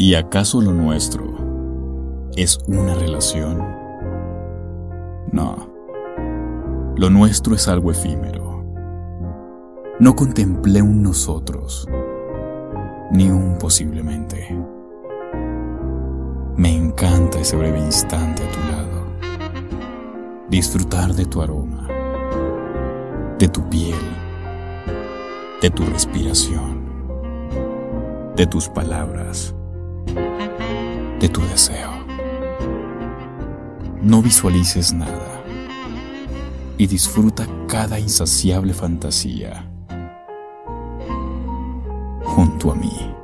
¿Y acaso lo nuestro es una relación? No, lo nuestro es algo efímero. No contemplé un nosotros, ni un posiblemente. Me encanta ese breve instante a tu lado, disfrutar de tu aroma, de tu piel, de tu respiración, de tus palabras de tu deseo. No visualices nada y disfruta cada insaciable fantasía junto a mí.